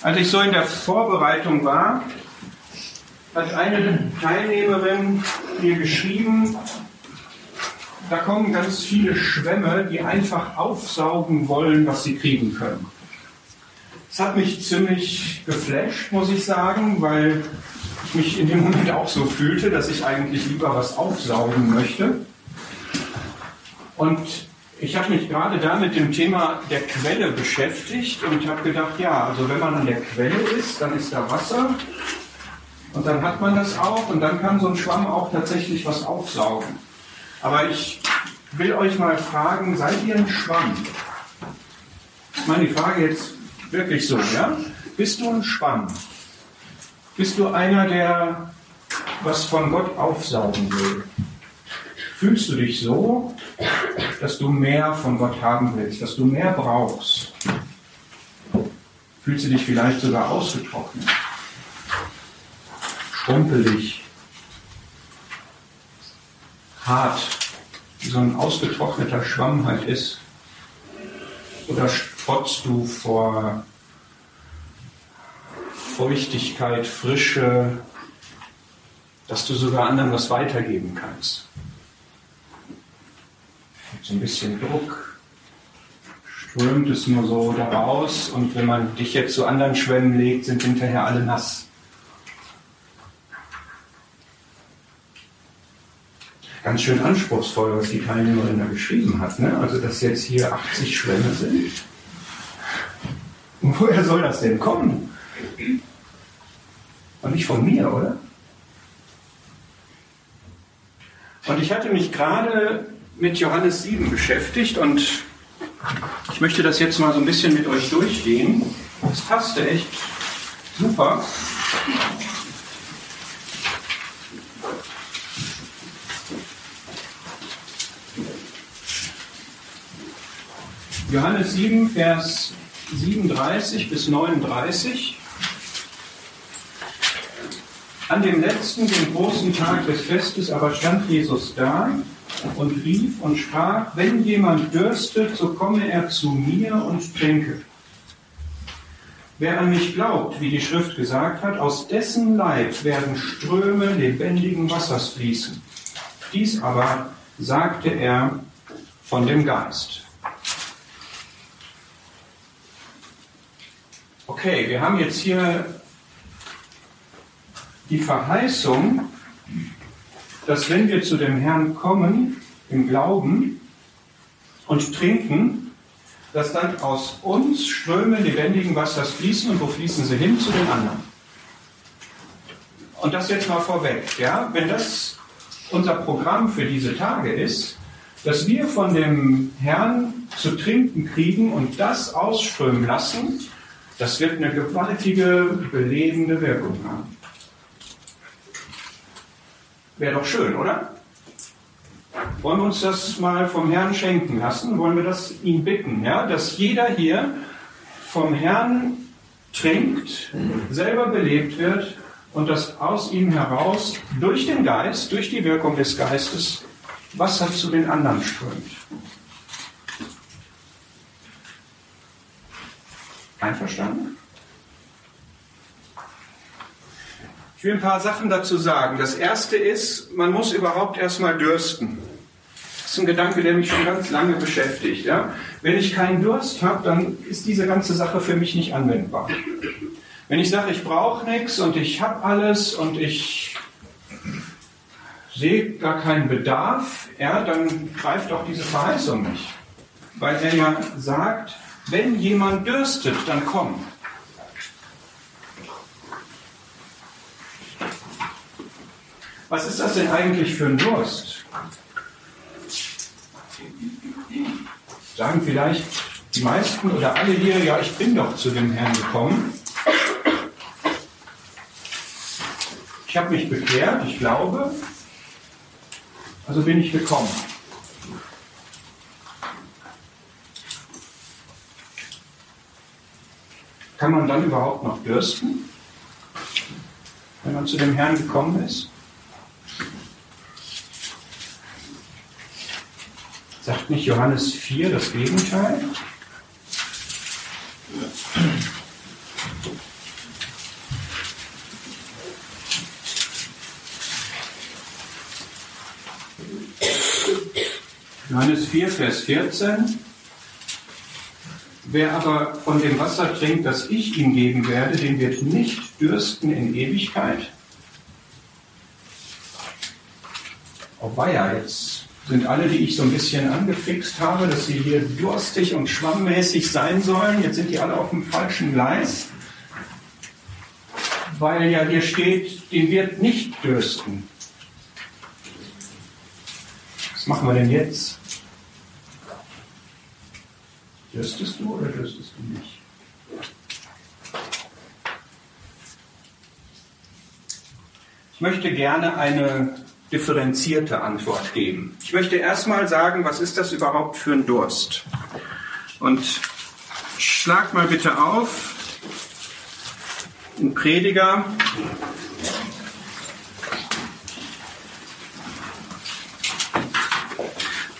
Als ich so in der Vorbereitung war, hat eine Teilnehmerin mir geschrieben, da kommen ganz viele Schwämme, die einfach aufsaugen wollen, was sie kriegen können. Das hat mich ziemlich geflasht, muss ich sagen, weil ich mich in dem Moment auch so fühlte, dass ich eigentlich lieber was aufsaugen möchte. Und ich habe mich gerade da mit dem Thema der Quelle beschäftigt und habe gedacht, ja, also wenn man an der Quelle ist, dann ist da Wasser und dann hat man das auch und dann kann so ein Schwamm auch tatsächlich was aufsaugen. Aber ich will euch mal fragen, seid ihr ein Schwamm? Ich meine die Frage jetzt wirklich so, ja? Bist du ein Schwamm? Bist du einer, der was von Gott aufsaugen will? Fühlst du dich so, dass du mehr von Gott haben willst, dass du mehr brauchst? Fühlst du dich vielleicht sogar ausgetrocknet, schrumpelig, hart, wie so ein ausgetrockneter Schwamm halt ist? Oder strotzt du vor Feuchtigkeit, Frische, dass du sogar anderen was weitergeben kannst? So ein bisschen Druck, strömt es nur so daraus und wenn man dich jetzt zu anderen Schwämmen legt, sind hinterher alle nass. Ganz schön anspruchsvoll, was die Teilnehmerin da geschrieben hat. Ne? Also, dass jetzt hier 80 Schwämme sind. Und woher soll das denn kommen? Und nicht von mir, oder? Und ich hatte mich gerade mit Johannes 7 beschäftigt und ich möchte das jetzt mal so ein bisschen mit euch durchgehen. Das passte echt super. Johannes 7, Vers 37 bis 39. An dem letzten, dem großen Tag des Festes aber stand Jesus da und rief und sprach, wenn jemand dürstet, so komme er zu mir und trinke. Wer an mich glaubt, wie die Schrift gesagt hat, aus dessen Leib werden Ströme lebendigen Wassers fließen. Dies aber sagte er von dem Geist. Okay, wir haben jetzt hier die Verheißung, dass wenn wir zu dem Herrn kommen im Glauben und trinken, dass dann aus uns Ströme lebendigen Wassers fließen und wo fließen sie hin? Zu den anderen. Und das jetzt mal vorweg, ja, wenn das unser Programm für diese Tage ist, dass wir von dem Herrn zu trinken kriegen und das ausströmen lassen, das wird eine gewaltige, belebende Wirkung haben. Wäre doch schön, oder? Wollen wir uns das mal vom Herrn schenken lassen? Wollen wir das ihn bitten, ja? dass jeder hier vom Herrn trinkt, selber belebt wird und dass aus ihm heraus durch den Geist, durch die Wirkung des Geistes, Wasser zu den anderen strömt. Einverstanden? Ich will ein paar Sachen dazu sagen. Das erste ist, man muss überhaupt erstmal dürsten. Das ist ein Gedanke, der mich schon ganz lange beschäftigt. Ja? Wenn ich keinen Durst habe, dann ist diese ganze Sache für mich nicht anwendbar. Wenn ich sage, ich brauche nichts und ich habe alles und ich sehe gar keinen Bedarf, ja, dann greift auch diese Verheißung nicht. Weil er ja sagt, wenn jemand dürstet, dann komm. Was ist das denn eigentlich für ein Durst? Sagen vielleicht die meisten oder alle hier, ja, ich bin doch zu dem Herrn gekommen. Ich habe mich bekehrt, ich glaube, also bin ich gekommen. Kann man dann überhaupt noch dürsten, wenn man zu dem Herrn gekommen ist? Sagt nicht Johannes 4 das Gegenteil? Johannes 4, Vers 14. Wer aber von dem Wasser trinkt, das ich ihm geben werde, den wird nicht dürsten in Ewigkeit. Oh weia, jetzt sind alle, die ich so ein bisschen angefixt habe, dass sie hier durstig und schwammmäßig sein sollen, jetzt sind die alle auf dem falschen Gleis, weil ja hier steht, den wird nicht dürsten. Was machen wir denn jetzt? Dürstest du oder dürstest du nicht? Ich möchte gerne eine differenzierte Antwort geben. Ich möchte erstmal sagen, was ist das überhaupt für ein Durst? Und schlag mal bitte auf in Prediger.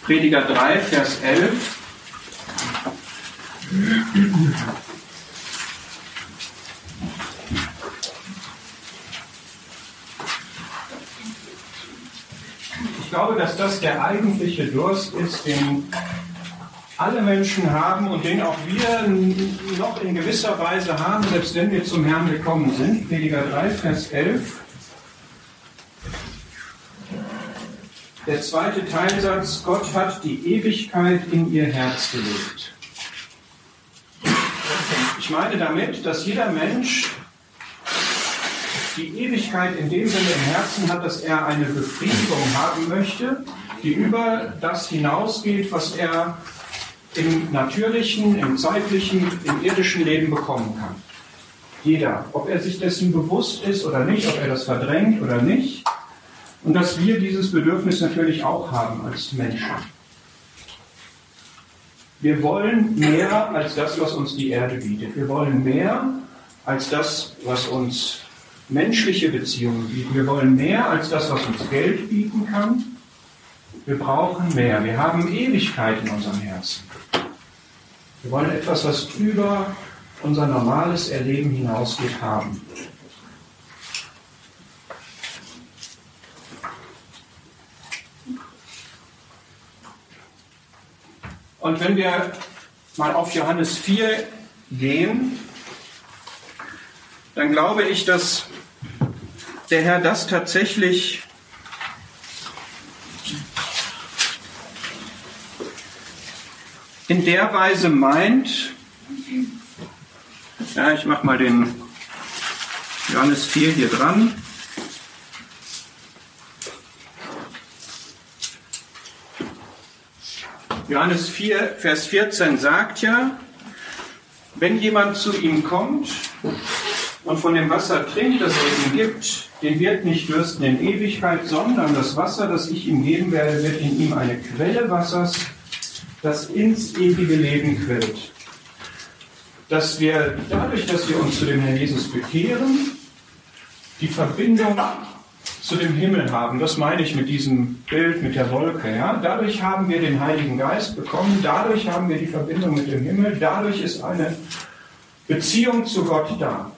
Prediger 3, Vers 11. glaube, dass das der eigentliche Durst ist, den alle Menschen haben und den auch wir noch in gewisser Weise haben, selbst wenn wir zum Herrn gekommen sind. Prediger 3, Vers 11. Der zweite Teilsatz, Gott hat die Ewigkeit in ihr Herz gelegt. Ich meine damit, dass jeder Mensch die Ewigkeit in dem Sinne im Herzen hat, dass er eine Befriedigung haben möchte, die über das hinausgeht, was er im natürlichen, im zeitlichen, im irdischen Leben bekommen kann. Jeder, ob er sich dessen bewusst ist oder nicht, ob er das verdrängt oder nicht. Und dass wir dieses Bedürfnis natürlich auch haben als Menschen. Wir wollen mehr als das, was uns die Erde bietet. Wir wollen mehr als das, was uns menschliche Beziehungen bieten. Wir wollen mehr als das, was uns Geld bieten kann. Wir brauchen mehr. Wir haben Ewigkeit in unserem Herzen. Wir wollen etwas, was über unser normales Erleben hinausgeht, haben. Und wenn wir mal auf Johannes 4 gehen, dann glaube ich, dass der Herr das tatsächlich in der Weise meint, ja, ich mache mal den Johannes 4 hier dran. Johannes 4, Vers 14 sagt ja, wenn jemand zu ihm kommt und von dem Wasser trinkt, das er ihm gibt, den wird nicht dürsten in Ewigkeit, sondern das Wasser, das ich ihm geben werde, wird in ihm eine Quelle Wassers das ins ewige Leben quillt. Dass wir dadurch, dass wir uns zu dem Herrn Jesus bekehren, die Verbindung zu dem Himmel haben. Das meine ich mit diesem Bild, mit der Wolke. Ja? Dadurch haben wir den Heiligen Geist bekommen, dadurch haben wir die Verbindung mit dem Himmel, dadurch ist eine Beziehung zu Gott da.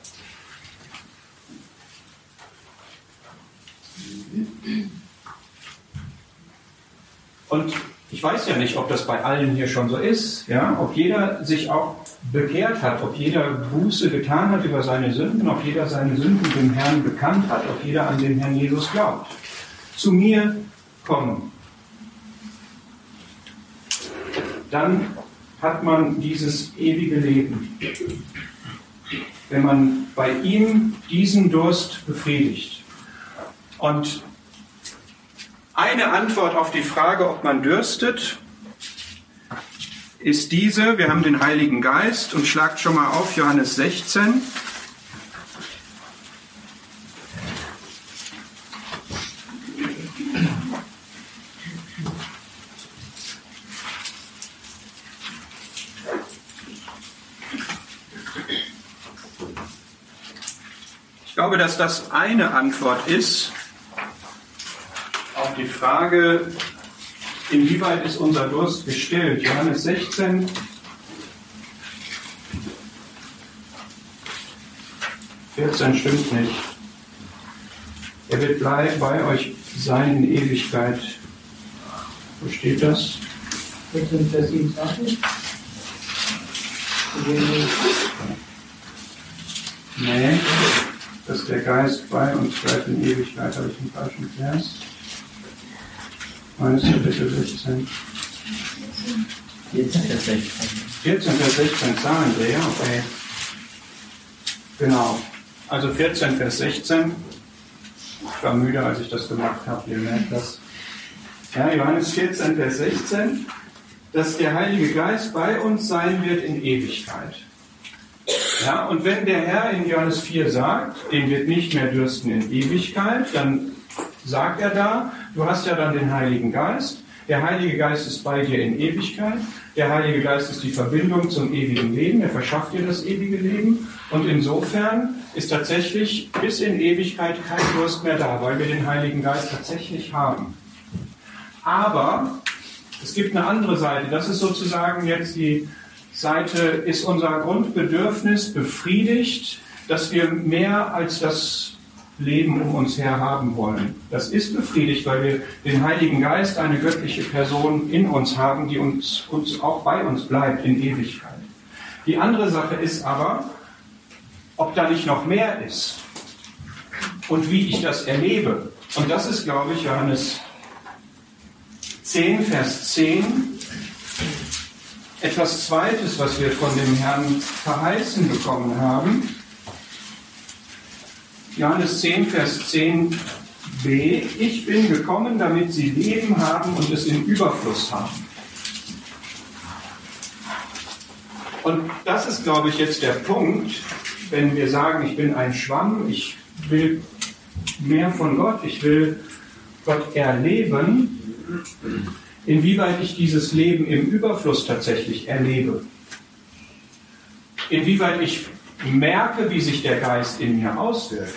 Und ich weiß ja nicht, ob das bei allen hier schon so ist, ja, ob jeder sich auch bekehrt hat, ob jeder Buße getan hat über seine Sünden, ob jeder seine Sünden dem Herrn bekannt hat, ob jeder an den Herrn Jesus glaubt. Zu mir kommen. Dann hat man dieses ewige Leben. Wenn man bei ihm diesen Durst befriedigt. Und eine Antwort auf die Frage, ob man dürstet, ist diese. Wir haben den Heiligen Geist und schlagt schon mal auf Johannes 16. Ich glaube, dass das eine Antwort ist Frage, inwieweit ist unser Durst gestillt. Johannes 16, Vierzehn stimmt nicht. Er wird bei euch sein in Ewigkeit. Wo steht das? 14, Vers 27. Nee, dass der Geist bei uns bleibt in Ewigkeit, habe ich einen falschen Vers. Meines Kapitel 16. 14, Vers 16. 14, Vers 16, Zahlendreher, okay. Genau. Also 14, Vers 16. Ich war müde, als ich das gemacht habe, ihr merkt das. Ja, Johannes 14, Vers 16, dass der Heilige Geist bei uns sein wird in Ewigkeit. Ja, und wenn der Herr in Johannes 4 sagt, den wird nicht mehr dürsten in Ewigkeit, dann sagt er da, du hast ja dann den Heiligen Geist. Der Heilige Geist ist bei dir in Ewigkeit. Der Heilige Geist ist die Verbindung zum ewigen Leben. Er verschafft dir das ewige Leben. Und insofern ist tatsächlich bis in Ewigkeit kein Durst mehr da, weil wir den Heiligen Geist tatsächlich haben. Aber es gibt eine andere Seite. Das ist sozusagen jetzt die Seite, ist unser Grundbedürfnis befriedigt, dass wir mehr als das Leben um uns her haben wollen. Das ist befriedigt, weil wir den Heiligen Geist, eine göttliche Person in uns haben, die uns, uns auch bei uns bleibt in Ewigkeit. Die andere Sache ist aber, ob da nicht noch mehr ist und wie ich das erlebe. Und das ist, glaube ich, Johannes 10, Vers 10, etwas Zweites, was wir von dem Herrn verheißen bekommen haben. Johannes 10, Vers 10b, ich bin gekommen, damit sie Leben haben und es im Überfluss haben. Und das ist, glaube ich, jetzt der Punkt, wenn wir sagen, ich bin ein Schwamm, ich will mehr von Gott, ich will Gott erleben, inwieweit ich dieses Leben im Überfluss tatsächlich erlebe. Inwieweit ich merke, wie sich der Geist in mir auswirkt.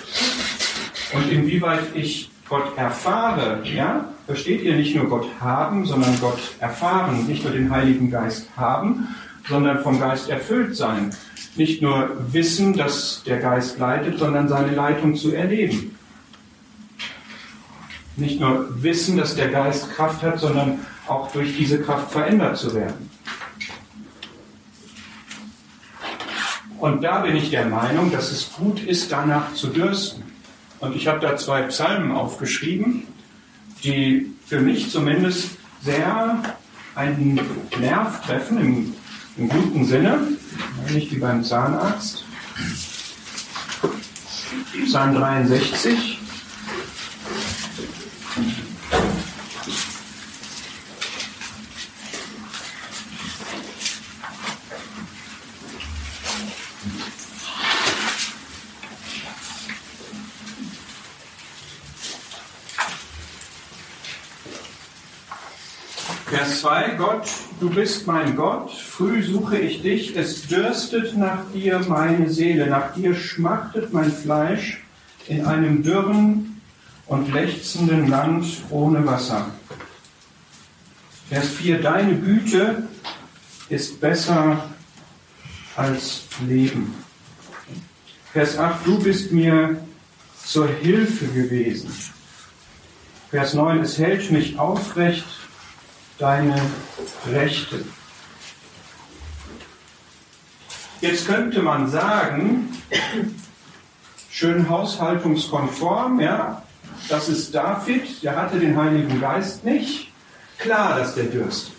Und inwieweit ich Gott erfahre, ja? Versteht ihr nicht nur Gott haben, sondern Gott erfahren, nicht nur den Heiligen Geist haben, sondern vom Geist erfüllt sein. Nicht nur wissen, dass der Geist leitet, sondern seine Leitung zu erleben. Nicht nur wissen, dass der Geist Kraft hat, sondern auch durch diese Kraft verändert zu werden. Und da bin ich der Meinung, dass es gut ist, danach zu dürsten. Und ich habe da zwei Psalmen aufgeschrieben, die für mich zumindest sehr einen Nerv treffen, im, im guten Sinne, nicht wie beim Zahnarzt. Psalm 63. Vers 2, Gott, du bist mein Gott, früh suche ich dich, es dürstet nach dir meine Seele, nach dir schmachtet mein Fleisch in einem dürren und lechzenden Land ohne Wasser. Vers 4, deine Güte ist besser als Leben. Vers 8, du bist mir zur Hilfe gewesen. Vers 9, es hält mich aufrecht deine Rechte. Jetzt könnte man sagen, schön haushaltungskonform, ja, das ist David, der hatte den Heiligen Geist nicht. Klar, dass der dürstet.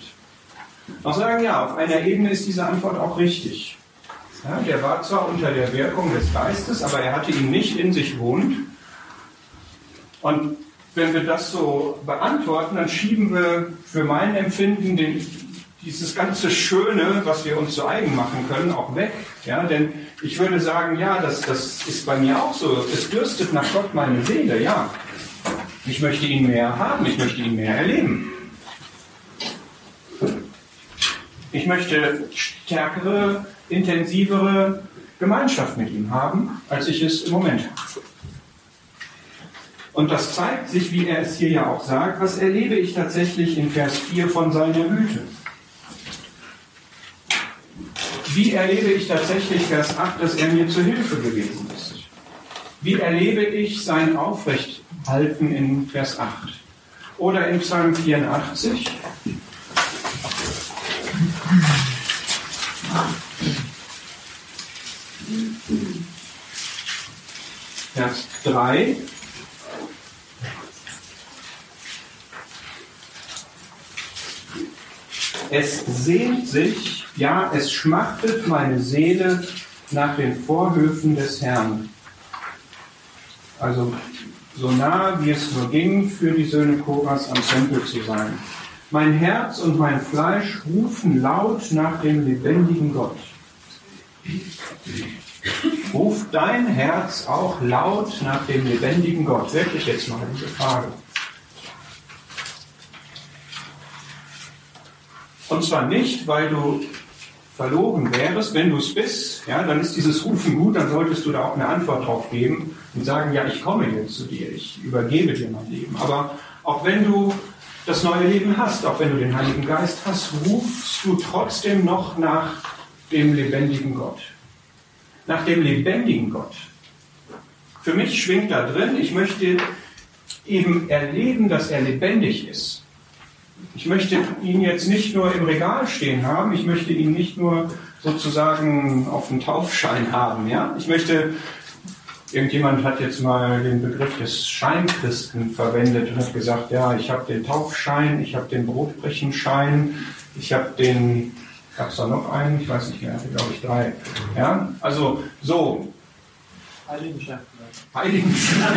Noch sagen, ja, auf einer Ebene ist diese Antwort auch richtig. Ja, der war zwar unter der Wirkung des Geistes, aber er hatte ihn nicht in sich wohnt. Und wenn wir das so beantworten, dann schieben wir für mein Empfinden den, dieses ganze Schöne, was wir uns zu eigen machen können, auch weg. Ja, denn ich würde sagen, ja, das, das ist bei mir auch so. Es dürstet nach Gott meine Seele, ja. Ich möchte ihn mehr haben, ich möchte ihn mehr erleben. Ich möchte stärkere, intensivere Gemeinschaft mit ihm haben, als ich es im Moment habe. Und das zeigt sich, wie er es hier ja auch sagt, was erlebe ich tatsächlich in Vers 4 von seiner Güte. Wie erlebe ich tatsächlich Vers 8, dass er mir zur Hilfe gewesen ist? Wie erlebe ich sein Aufrechthalten in Vers 8? Oder in Psalm 84? Vers 3. Es sehnt sich, ja, es schmachtet meine Seele nach den Vorhöfen des Herrn. Also so nah wie es nur ging, für die Söhne Koras am Tempel zu sein. Mein Herz und mein Fleisch rufen laut nach dem lebendigen Gott. Ruft dein Herz auch laut nach dem lebendigen Gott? Wirklich jetzt mal diese Frage. Und zwar nicht, weil du verloren wärst, wenn du es bist, ja, dann ist dieses Rufen gut, dann solltest du da auch eine Antwort drauf geben und sagen, ja, ich komme jetzt zu dir, ich übergebe dir mein Leben. Aber auch wenn du das neue Leben hast, auch wenn du den Heiligen Geist hast, rufst du trotzdem noch nach dem lebendigen Gott. Nach dem lebendigen Gott. Für mich schwingt da drin, ich möchte eben erleben, dass er lebendig ist. Ich möchte ihn jetzt nicht nur im Regal stehen haben, ich möchte ihn nicht nur sozusagen auf dem Taufschein haben. Ja? Ich möchte, irgendjemand hat jetzt mal den Begriff des Scheinchristen verwendet und hat gesagt, ja, ich habe den Taufschein, ich habe den Brotbrechenschein, ich habe den, gab es da noch einen? Ich weiß nicht mehr, glaube ich drei. Ja? Also so. Heiligenschein. Heiligenschein.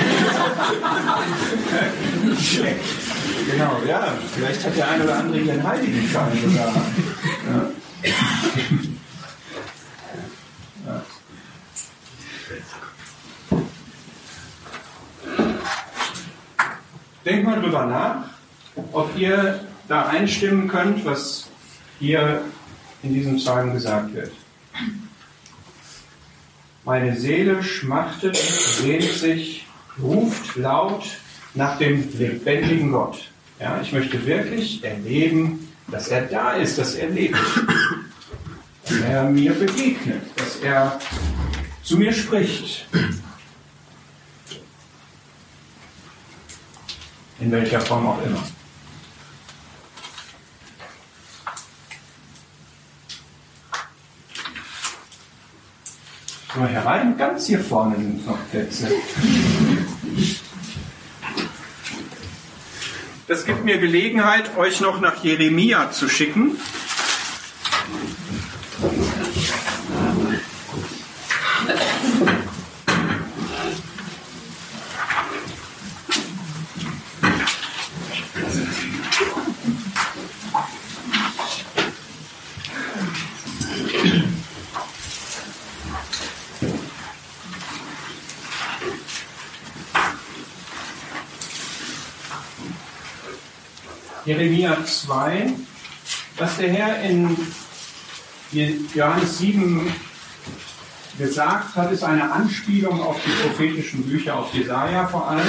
genau, ja. Vielleicht hat der eine oder andere hier einen Heiligenschein sogar. Ja. Denkt mal drüber nach, ob ihr da einstimmen könnt, was hier in diesem Psalm gesagt wird. Meine Seele schmachtet, sehnt sich, ruft laut nach dem lebendigen Gott. Ja, ich möchte wirklich erleben, dass er da ist, dass er lebt, dass er mir begegnet, dass er zu mir spricht. In welcher Form auch immer. So, herein, ganz hier vorne sind noch Plätze. Das gibt mir Gelegenheit, euch noch nach Jeremia zu schicken. Jeremia 2, was der Herr in Johannes 7 gesagt hat, ist eine Anspielung auf die prophetischen Bücher, auf Jesaja vor allem,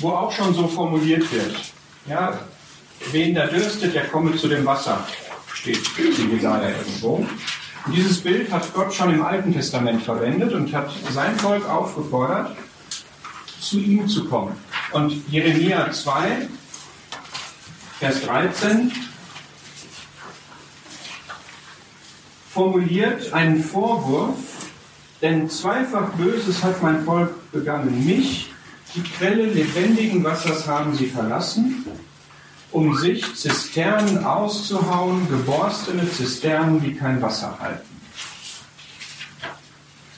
wo auch schon so formuliert wird. Ja, wen da dürstet, der komme zu dem Wasser, steht in Jesaja irgendwo. Dieses Bild hat Gott schon im Alten Testament verwendet und hat sein Volk aufgefordert, zu ihm zu kommen. Und Jeremia 2 Vers 13 formuliert einen Vorwurf, denn zweifach Böses hat mein Volk begangen. Mich, die Quelle lebendigen Wassers, haben sie verlassen, um sich Zisternen auszuhauen, geborstene Zisternen, die kein Wasser halten.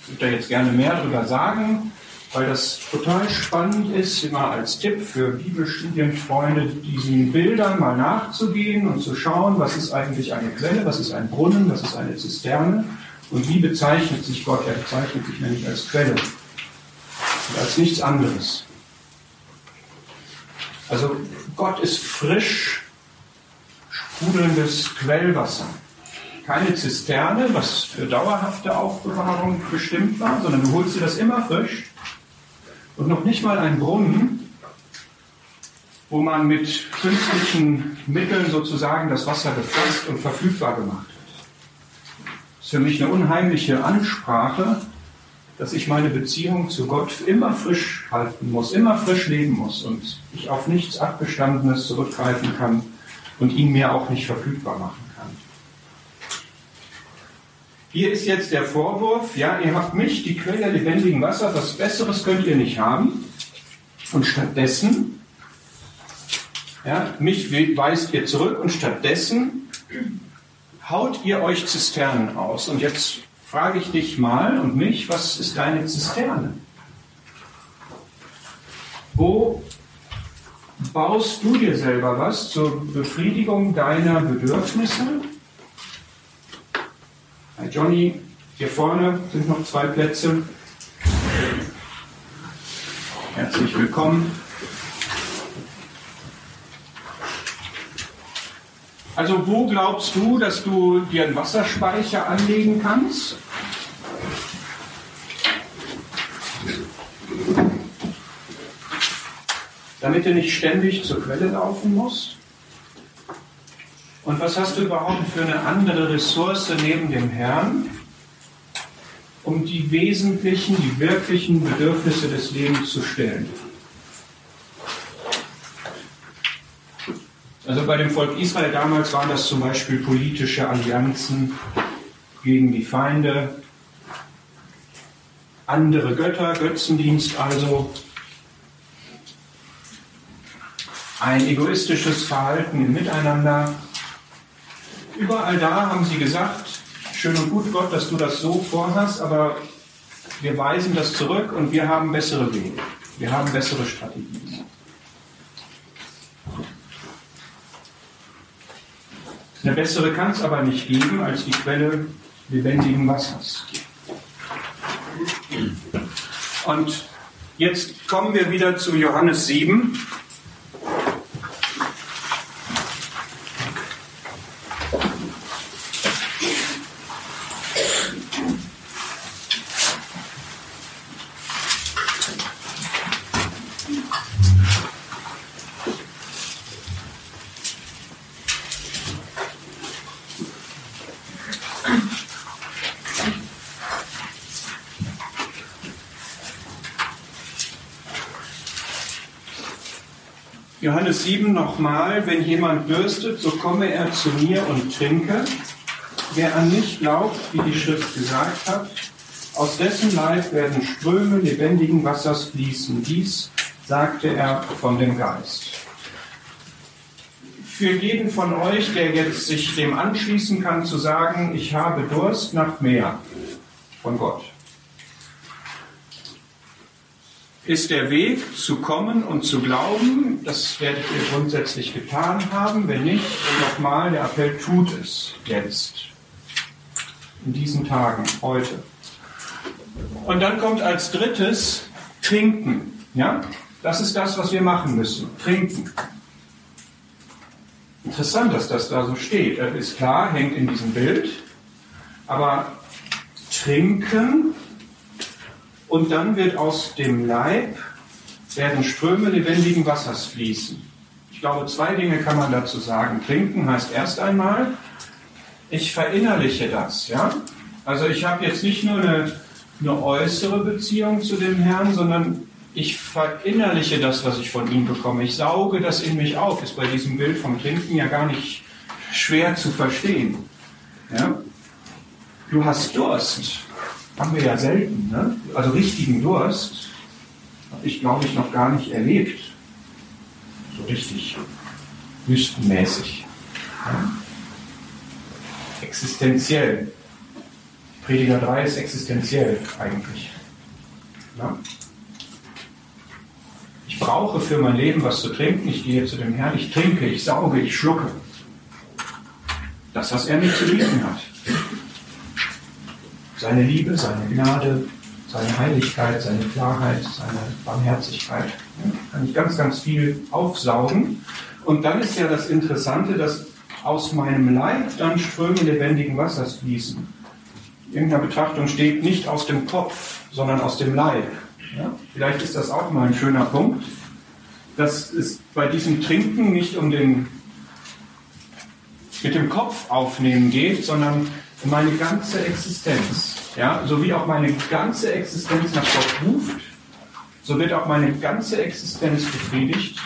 Ich würde da jetzt gerne mehr darüber sagen weil das total spannend ist, immer als Tipp für Bibelstudienfreunde, diesen Bildern mal nachzugehen und zu schauen, was ist eigentlich eine Quelle, was ist ein Brunnen, was ist eine Zisterne und wie bezeichnet sich Gott. Er bezeichnet sich nämlich als Quelle und als nichts anderes. Also Gott ist frisch sprudelndes Quellwasser. Keine Zisterne, was für dauerhafte Aufbewahrung bestimmt war, sondern du holst dir das immer frisch und noch nicht mal ein Brunnen, wo man mit künstlichen Mitteln sozusagen das Wasser gefasst und verfügbar gemacht hat. Das ist für mich eine unheimliche Ansprache, dass ich meine Beziehung zu Gott immer frisch halten muss, immer frisch leben muss und ich auf nichts Abgestandenes zurückgreifen kann und ihn mir auch nicht verfügbar machen. Hier ist jetzt der Vorwurf, ja, ihr habt mich, die Quelle lebendigen Wassers, was Besseres könnt ihr nicht haben. Und stattdessen, ja, mich weist ihr zurück und stattdessen haut ihr euch Zisternen aus. Und jetzt frage ich dich mal und mich, was ist deine Zisterne? Wo baust du dir selber was zur Befriedigung deiner Bedürfnisse? Hi Johnny, hier vorne sind noch zwei Plätze. Herzlich willkommen. Also wo glaubst du, dass du dir einen Wasserspeicher anlegen kannst? Damit du nicht ständig zur Quelle laufen musst? Und was hast du überhaupt für eine andere Ressource neben dem Herrn, um die wesentlichen, die wirklichen Bedürfnisse des Lebens zu stillen? Also bei dem Volk Israel damals waren das zum Beispiel politische Allianzen gegen die Feinde, andere Götter, Götzendienst also, ein egoistisches Verhalten im Miteinander, Überall da haben sie gesagt, schön und gut Gott, dass du das so vorhast, aber wir weisen das zurück und wir haben bessere Wege. Wir haben bessere Strategien. Eine bessere kann es aber nicht geben als die Quelle lebendigen Wassers. Und jetzt kommen wir wieder zu Johannes 7. Johannes 7 nochmal, wenn jemand dürstet, so komme er zu mir und trinke. Wer an mich glaubt, wie die Schrift gesagt hat, aus dessen Leib werden Ströme lebendigen Wassers fließen. Dies sagte er von dem Geist. Für jeden von euch, der jetzt sich dem anschließen kann, zu sagen, ich habe Durst nach mehr von Gott. Ist der Weg zu kommen und zu glauben. Das werdet ihr grundsätzlich getan haben. Wenn nicht, nochmal, der Appell tut es jetzt. In diesen Tagen, heute. Und dann kommt als drittes Trinken. Ja? Das ist das, was wir machen müssen. Trinken. Interessant, dass das da so steht. Das ist klar, hängt in diesem Bild. Aber trinken und dann wird aus dem Leib werden Ströme lebendigen Wassers fließen. Ich glaube, zwei Dinge kann man dazu sagen. Trinken heißt erst einmal, ich verinnerliche das, ja. Also ich habe jetzt nicht nur eine, eine äußere Beziehung zu dem Herrn, sondern ich verinnerliche das, was ich von ihm bekomme. Ich sauge das in mich auf. Ist bei diesem Bild vom Trinken ja gar nicht schwer zu verstehen. Ja? Du hast Durst haben wir ja selten. Ne? Also richtigen Durst habe ich, glaube ich, noch gar nicht erlebt. So richtig wüstenmäßig. Ja? Existenziell. Prediger 3 ist existenziell eigentlich. Ja? Ich brauche für mein Leben was zu trinken. Ich gehe zu dem Herrn, ich trinke, ich sauge, ich schlucke. Das, was er mir zu bieten hat seine Liebe, seine Gnade, seine Heiligkeit, seine Klarheit, seine Barmherzigkeit. Ja, kann ich ganz, ganz viel aufsaugen. Und dann ist ja das Interessante, dass aus meinem Leib dann Ströme lebendigen Wassers fließen. In irgendeiner Betrachtung steht nicht aus dem Kopf, sondern aus dem Leib. Ja? Vielleicht ist das auch mal ein schöner Punkt, dass es bei diesem Trinken nicht um den mit dem Kopf aufnehmen geht, sondern meine ganze Existenz. Ja, so wie auch meine ganze Existenz nach Gott ruft, so wird auch meine ganze Existenz befriedigt.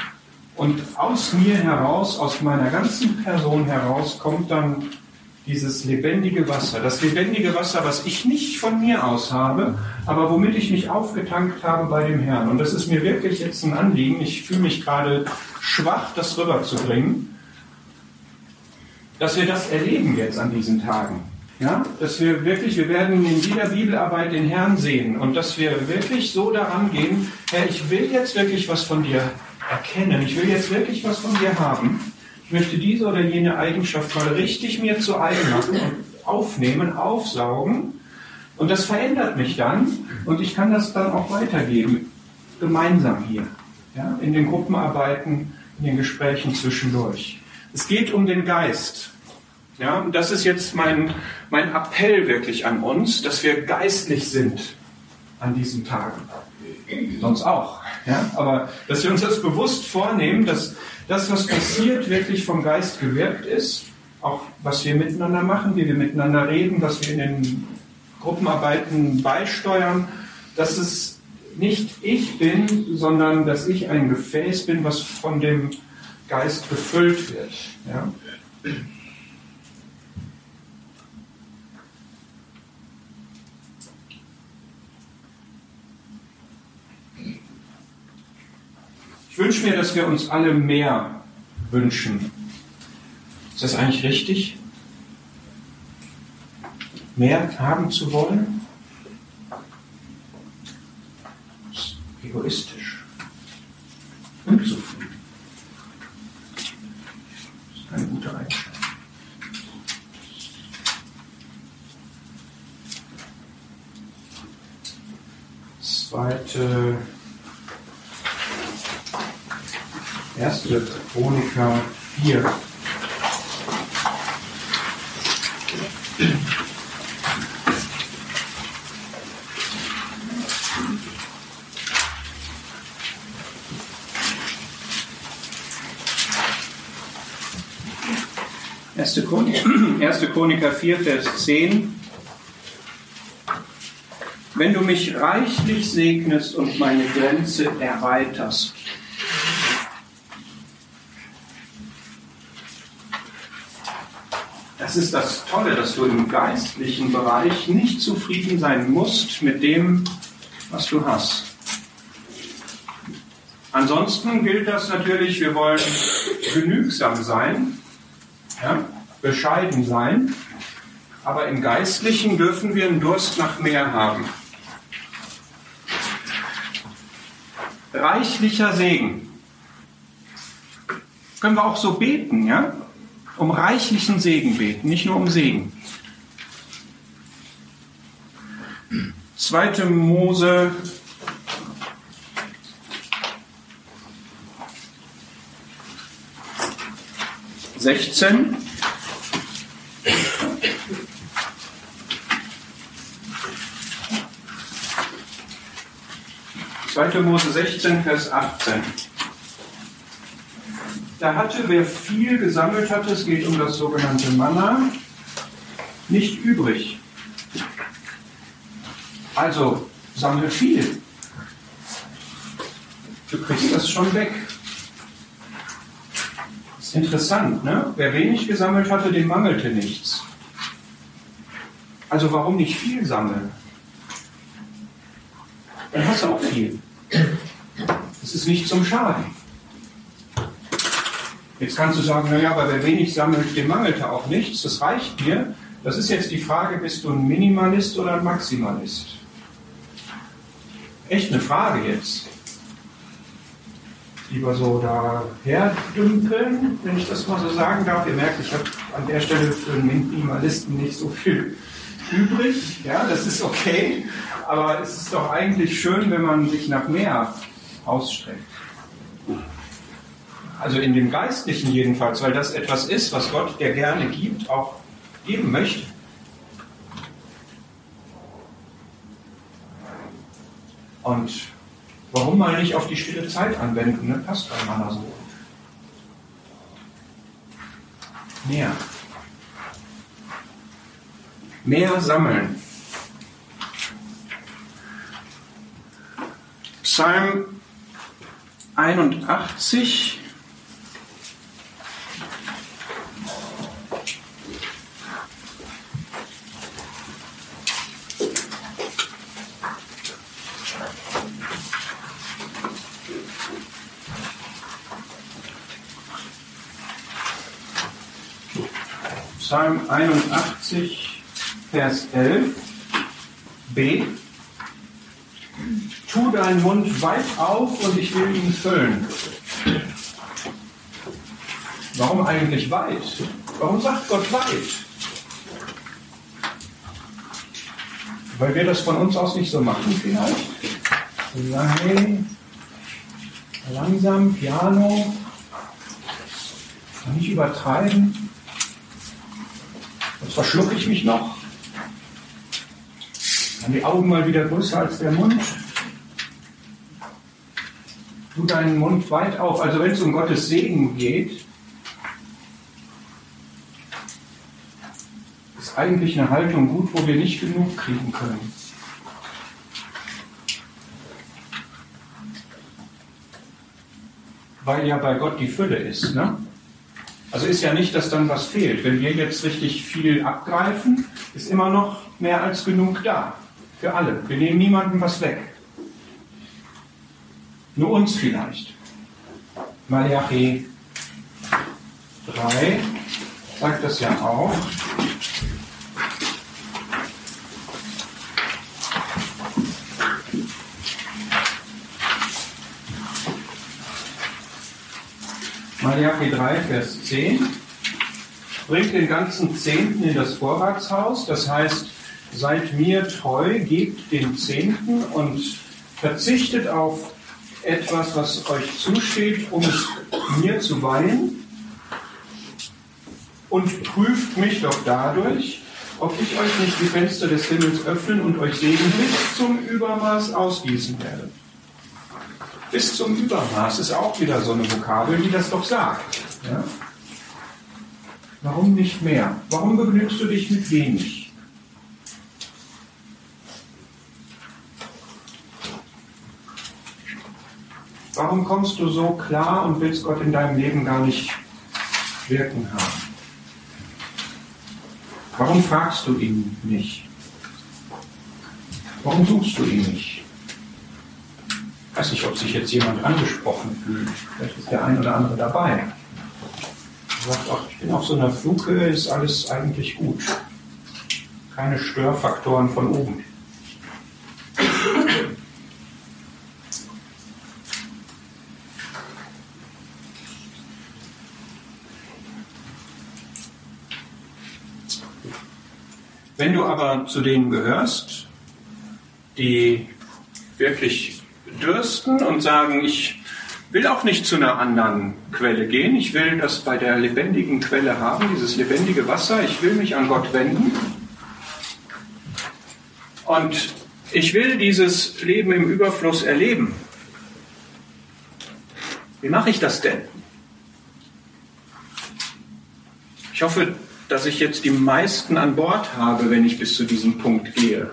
Und aus mir heraus, aus meiner ganzen Person heraus, kommt dann dieses lebendige Wasser, das lebendige Wasser, was ich nicht von mir aus habe, aber womit ich mich aufgetankt habe bei dem Herrn. Und das ist mir wirklich jetzt ein Anliegen. Ich fühle mich gerade schwach, das rüberzubringen, dass wir das erleben jetzt an diesen Tagen. Ja, dass wir wirklich, wir werden in jeder Bibelarbeit den Herrn sehen und dass wir wirklich so daran gehen, Herr, ich will jetzt wirklich was von dir erkennen, ich will jetzt wirklich was von dir haben. Ich möchte diese oder jene Eigenschaft mal richtig mir zu eigen machen und aufnehmen, aufsaugen. Und das verändert mich dann und ich kann das dann auch weitergeben, gemeinsam hier, ja, in den Gruppenarbeiten, in den Gesprächen zwischendurch. Es geht um den Geist. Ja, und das ist jetzt mein, mein Appell wirklich an uns, dass wir geistlich sind an diesen Tagen. Sonst auch. Ja? Aber dass wir uns das bewusst vornehmen, dass das, was passiert, wirklich vom Geist gewirkt ist. Auch was wir miteinander machen, wie wir miteinander reden, was wir in den Gruppenarbeiten beisteuern, dass es nicht ich bin, sondern dass ich ein Gefäß bin, was von dem Geist befüllt wird. Ja? Ich wünsche mir, dass wir uns alle mehr wünschen. Ist das eigentlich richtig? Mehr haben zu wollen? Egoistisch. Unzufrieden. Das ist eine gute Einstellung. Zweite Erste Chroniker 4. Erste Chroniker, 1. Chroniker 4, Vers 10. Wenn du mich reichlich segnest und meine Grenze erweiterst, Das ist das Tolle, dass du im geistlichen Bereich nicht zufrieden sein musst mit dem, was du hast. Ansonsten gilt das natürlich, wir wollen genügsam sein, ja, bescheiden sein, aber im Geistlichen dürfen wir einen Durst nach mehr haben. Reichlicher Segen. Können wir auch so beten, ja? um reichlichen Segen beten, nicht nur um Segen. 2. Mose sechzehn. Zweite Mose 16, Vers 18. Da hatte, wer viel gesammelt hatte, es geht um das sogenannte Manna, nicht übrig. Also sammle viel. Du kriegst das schon weg. Ist interessant, ne? Wer wenig gesammelt hatte, dem mangelte nichts. Also warum nicht viel sammeln? Dann hast du auch viel. Das ist nicht zum Schaden. Jetzt kannst du sagen, naja, aber wer wenig sammelt, dem mangelte auch nichts, das reicht mir. Das ist jetzt die Frage, bist du ein Minimalist oder ein Maximalist? Echt eine Frage jetzt. Lieber so daher dümpeln, wenn ich das mal so sagen darf. Ihr merkt, ich habe an der Stelle für einen Minimalisten nicht so viel übrig. Ja, das ist okay. Aber es ist doch eigentlich schön, wenn man sich nach mehr ausstreckt. Also in dem Geistlichen jedenfalls, weil das etwas ist, was Gott, der gerne gibt, auch geben möchte. Und warum mal nicht auf die stille Zeit anwenden? Ne? Passt bei Manna so. Mehr mehr sammeln. Psalm 81. Psalm 81. Vers 11, B. Tu deinen Mund weit auf und ich will ihn füllen. Warum eigentlich weit? Warum sagt Gott weit? Weil wir das von uns aus nicht so machen vielleicht? Hey, langsam, Piano, nicht übertreiben. Jetzt verschlucke ich mich noch. Dann die Augen mal wieder größer als der Mund. Tu deinen Mund weit auf. Also wenn es um Gottes Segen geht, ist eigentlich eine Haltung gut, wo wir nicht genug kriegen können. Weil ja bei Gott die Fülle ist. Ne? Also ist ja nicht, dass dann was fehlt. Wenn wir jetzt richtig viel abgreifen, ist immer noch mehr als genug da. Für alle. Wir nehmen niemandem was weg. Nur uns vielleicht. Malachi 3 sagt das ja auch. Malachi 3, Vers 10. Bringt den ganzen Zehnten in das Vorratshaus, das heißt, seid mir treu, gebt den Zehnten und verzichtet auf etwas, was euch zusteht, um es mir zu weihen. Und prüft mich doch dadurch, ob ich euch nicht die Fenster des Himmels öffnen und euch Segen bis zum Übermaß ausgießen werde. Bis zum Übermaß ist auch wieder so eine Vokabel, die das doch sagt. Ja? Warum nicht mehr? Warum begnügst du dich mit wenig? Warum kommst du so klar und willst Gott in deinem Leben gar nicht wirken haben? Warum fragst du ihn nicht? Warum suchst du ihn nicht? Ich weiß nicht, ob sich jetzt jemand angesprochen fühlt. Vielleicht ist der ein oder andere dabei. Er sagt, ach, ich bin auf so einer Flughöhe, ist alles eigentlich gut. Keine Störfaktoren von oben. Wenn du aber zu denen gehörst, die wirklich dürsten und sagen, ich will auch nicht zu einer anderen Quelle gehen. Ich will das bei der lebendigen Quelle haben, dieses lebendige Wasser. Ich will mich an Gott wenden. Und ich will dieses Leben im Überfluss erleben. Wie mache ich das denn? Ich hoffe, dass ich jetzt die meisten an Bord habe, wenn ich bis zu diesem Punkt gehe.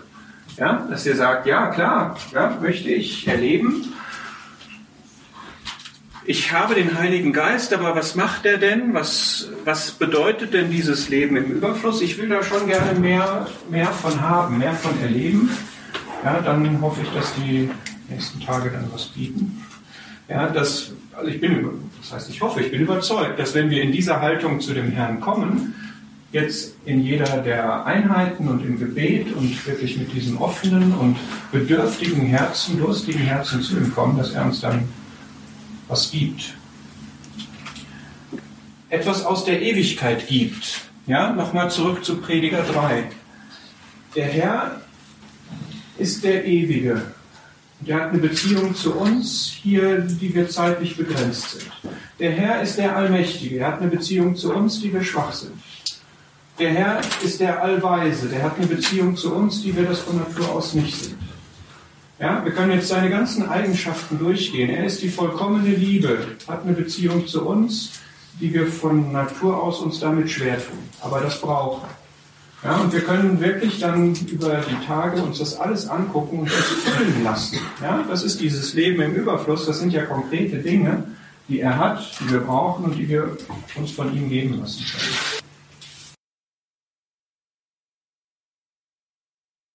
Ja, dass ihr sagt, ja klar, ja, möchte ich erleben. Ich habe den Heiligen Geist, aber was macht er denn? Was, was bedeutet denn dieses Leben im Überfluss? Ich will da schon gerne mehr, mehr von haben, mehr von erleben. Ja, dann hoffe ich, dass die nächsten Tage dann was bieten. Ja, das, also ich bin, das heißt, ich hoffe, ich bin überzeugt, dass wenn wir in dieser Haltung zu dem Herrn kommen, jetzt in jeder der Einheiten und im Gebet und wirklich mit diesem offenen und bedürftigen Herzen, durstigen Herzen zu ihm kommen, dass er uns dann was gibt. Etwas aus der Ewigkeit gibt. Ja, nochmal zurück zu Prediger 3. Der Herr ist der Ewige. Der hat eine Beziehung zu uns hier, die wir zeitlich begrenzt sind. Der Herr ist der Allmächtige. Er hat eine Beziehung zu uns, die wir schwach sind. Der Herr ist der Allweise, der hat eine Beziehung zu uns, die wir das von Natur aus nicht sind. Ja, wir können jetzt seine ganzen Eigenschaften durchgehen. Er ist die vollkommene Liebe, hat eine Beziehung zu uns, die wir von Natur aus uns damit schwer tun. Aber das brauchen. Ja, und wir können wirklich dann über die Tage uns das alles angucken und das füllen lassen. Ja, das ist dieses Leben im Überfluss. Das sind ja konkrete Dinge, die er hat, die wir brauchen und die wir uns von ihm geben lassen können.